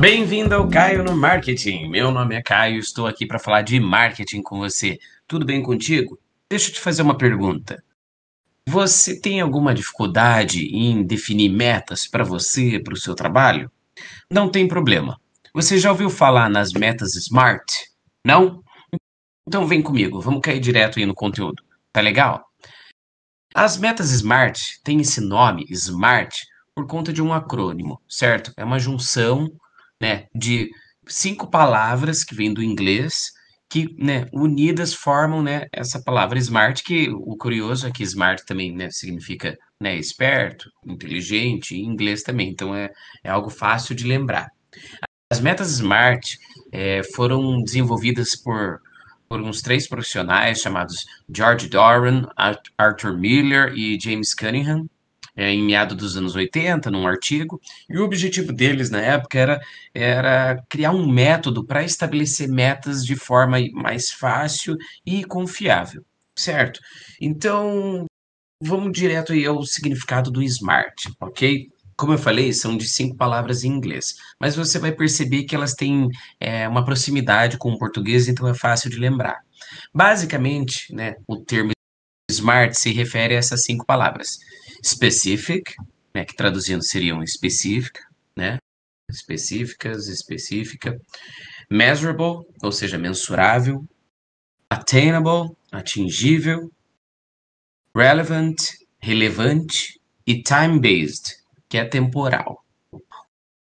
Bem-vindo ao Caio no Marketing. Meu nome é Caio, estou aqui para falar de marketing com você. Tudo bem contigo? Deixa eu te fazer uma pergunta. Você tem alguma dificuldade em definir metas para você, para o seu trabalho? Não tem problema. Você já ouviu falar nas metas SMART? Não? Então vem comigo, vamos cair direto aí no conteúdo. Tá legal? As metas SMART têm esse nome, SMART, por conta de um acrônimo, certo? É uma junção, né, de cinco palavras que vêm do inglês que, né, unidas formam, né, essa palavra smart, que o curioso é que smart também, né, significa, né, esperto, inteligente, em inglês também, então é, é algo fácil de lembrar. As metas smart é, foram desenvolvidas por, por uns três profissionais chamados George Doran, Arthur Miller e James Cunningham, é, em meados dos anos 80, num artigo, e o objetivo deles na época era, era criar um método para estabelecer metas de forma mais fácil e confiável, certo? Então, vamos direto aí ao significado do SMART, ok? Como eu falei, são de cinco palavras em inglês, mas você vai perceber que elas têm é, uma proximidade com o português, então é fácil de lembrar. Basicamente, né, o termo SMART se refere a essas cinco palavras. Specific, né, que traduzindo seriam específica, né, específicas, específica, measurable, ou seja, mensurável, attainable, atingível, relevant, relevante. E time-based, que é temporal.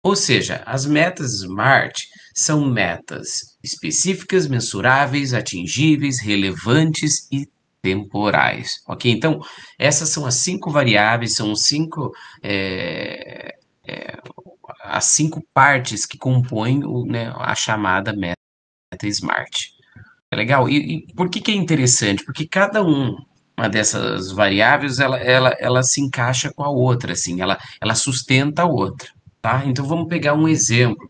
Ou seja, as metas SMART são metas específicas, mensuráveis, atingíveis, relevantes e temporais, ok? Então, essas são as cinco variáveis, são cinco, é, é, as cinco partes que compõem o, né, a chamada meta SMART. É legal? E, e, por que, que é interessante? Porque cada um, uma dessas variáveis, ela, ela, ela se encaixa com a outra, assim, ela, ela sustenta a outra, tá? Então, vamos pegar um exemplo,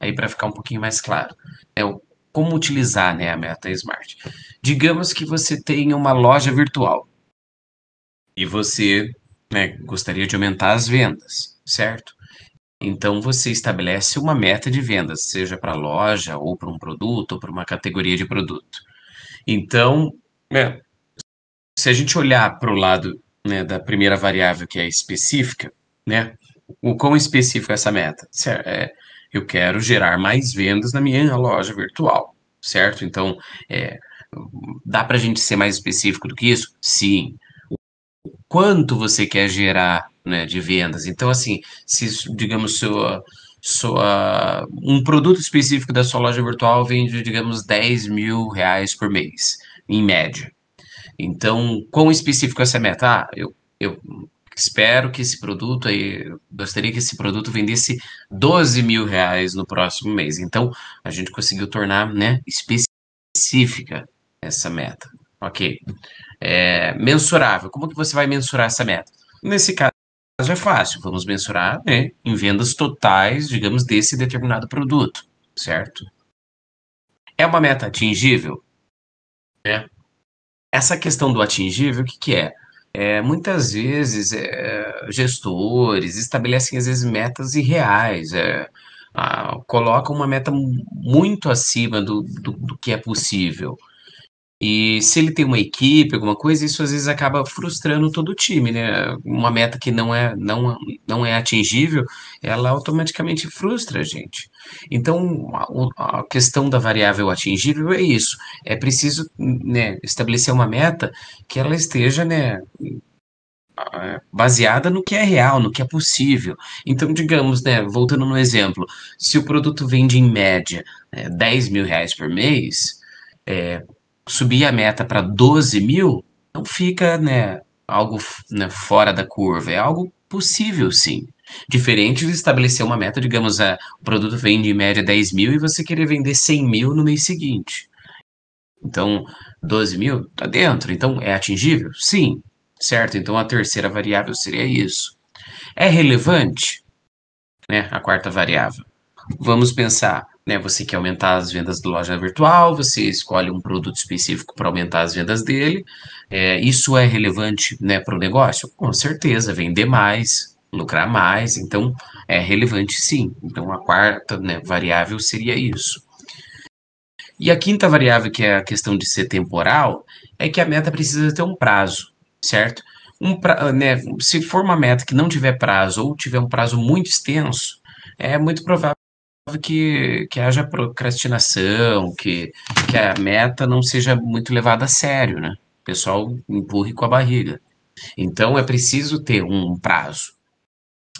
aí para ficar um pouquinho mais claro. É como utilizar né, a meta Smart. Digamos que você tem uma loja virtual e você né, gostaria de aumentar as vendas, certo? Então você estabelece uma meta de vendas, seja para a loja, ou para um produto, ou para uma categoria de produto. Então, né, se a gente olhar para o lado né, da primeira variável, que é específica, né, o quão específico é essa meta? É, eu quero gerar mais vendas na minha loja virtual, certo? Então, é, dá para a gente ser mais específico do que isso? Sim. quanto você quer gerar né, de vendas? Então, assim, se, digamos, sua, sua, um produto específico da sua loja virtual vende, digamos, 10 mil reais por mês, em média. Então, quão específico essa meta? Ah, eu, eu espero que esse produto aí, gostaria que esse produto vendesse 12 mil reais no próximo mês. Então, a gente conseguiu tornar, né, específica essa meta. Ok. É, mensurável. Como que você vai mensurar essa meta? Nesse caso é fácil. Vamos mensurar né, em vendas totais, digamos, desse determinado produto, certo? É uma meta atingível? É. Essa questão do atingível, o que, que é? É, muitas vezes, é, gestores estabelecem, às vezes, metas irreais, é, a, colocam uma meta muito acima do, do, do que é possível. E se ele tem uma equipe, alguma coisa, isso às vezes acaba frustrando todo o time, né? Uma meta que não é, não, não é atingível, ela automaticamente frustra a gente. Então, a, a questão da variável atingível é isso. É preciso, né, estabelecer uma meta que ela esteja, né, baseada no que é real, no que é possível. Então, digamos, né, voltando no exemplo, se o produto vende em média né, 10 mil reais por mês, é, subir a meta para 12 mil, não fica né, algo né, fora da curva, é algo possível sim. Diferente de estabelecer uma meta, digamos, a, o produto vende em média 10 mil e você querer vender 100 mil no mês seguinte. Então, 12 mil está dentro. Então, é atingível? Sim. Certo? Então, a terceira variável seria isso. É relevante? Né? A quarta variável. Vamos pensar, né? Você quer aumentar as vendas da loja virtual, você escolhe um produto específico para aumentar as vendas dele. É, isso é relevante, né, para o negócio? Com certeza, vender mais, lucrar mais, então é relevante sim. Então a quarta né, variável seria isso. E a quinta variável, que é a questão de ser temporal, é que a meta precisa ter um prazo, certo? Um pra, né, se for uma meta que não tiver prazo ou tiver um prazo muito extenso, é muito provável que, que haja procrastinação, que, que a meta não seja muito levada a sério, né? O pessoal empurre com a barriga. Então é preciso ter um prazo.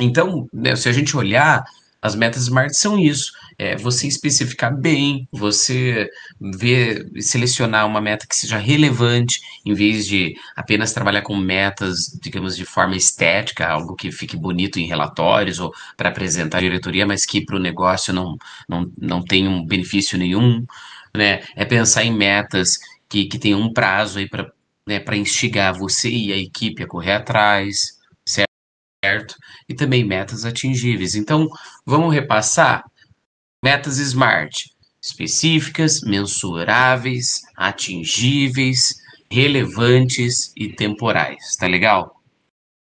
Então, né, se a gente olhar, as metas SMART são isso. É você especificar bem, você ver, selecionar uma meta que seja relevante, em vez de apenas trabalhar com metas, digamos, de forma estética, algo que fique bonito em relatórios ou para apresentar à diretoria, mas que para o negócio não, não, não tem um benefício nenhum. Né? É pensar em metas que, que tenham um prazo aí para né, para instigar você e a equipe a correr atrás, certo? E também metas atingíveis. Então, vamos repassar metas SMART específicas, mensuráveis, atingíveis, relevantes e temporais. Tá legal?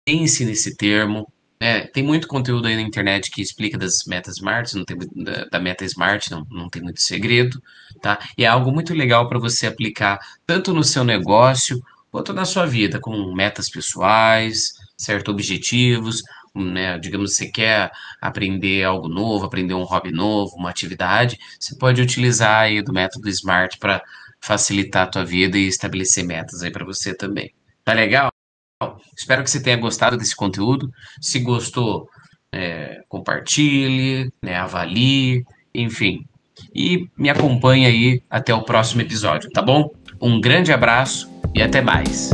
Pense nesse termo. Né? Tem muito conteúdo aí na internet que explica das metas SMART, não tem, da, da meta SMART, não, não tem muito segredo, tá? E é algo muito legal para você aplicar tanto no seu negócio quanto na sua vida, com metas pessoais, certo? Objetivos, né? Digamos, você quer aprender algo novo, aprender um hobby novo, uma atividade, você pode utilizar aí do método SMART para facilitar a tua vida e estabelecer metas aí para você também. Tá legal? Espero que você tenha gostado desse conteúdo. Se gostou, é, compartilhe, né, avalie, enfim. E me acompanhe aí até o próximo episódio, tá bom? Um grande abraço e até mais.